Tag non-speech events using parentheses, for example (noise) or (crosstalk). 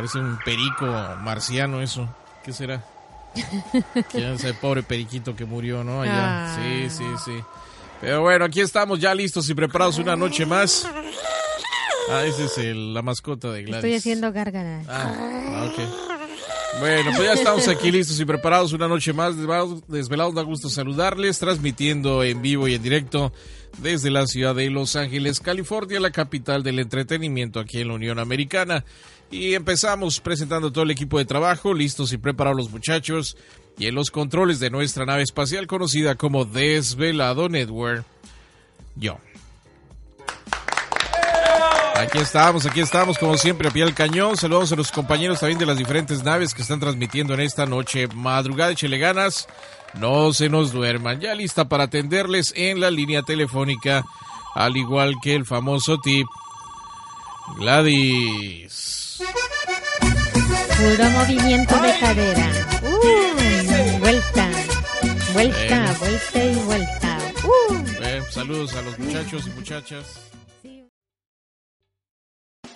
Parece un perico marciano eso. ¿Qué será? (laughs) Ese pobre periquito que murió, ¿no? Allá. Sí, sí, sí. Pero bueno, aquí estamos ya listos y preparados una noche más. Ah, esa es la mascota de Gladys. Estoy haciendo gárgaras. Ah, ok. Bueno, pues ya estamos aquí listos y preparados una noche más. Desvelados, da gusto saludarles, transmitiendo en vivo y en directo desde la ciudad de Los Ángeles, California, la capital del entretenimiento aquí en la Unión Americana. Y empezamos presentando todo el equipo de trabajo, listos y preparados los muchachos, y en los controles de nuestra nave espacial conocida como Desvelado Network, yo. Aquí estamos, aquí estamos, como siempre, a pie del cañón. Saludamos a los compañeros también de las diferentes naves que están transmitiendo en esta noche. Madrugada, échele ganas. No se nos duerman. Ya lista para atenderles en la línea telefónica, al igual que el famoso tip. Gladys. Puro movimiento de cadera. Uh, vuelta, vuelta, vuelta y vuelta. Uh. saludos a los muchachos y muchachas.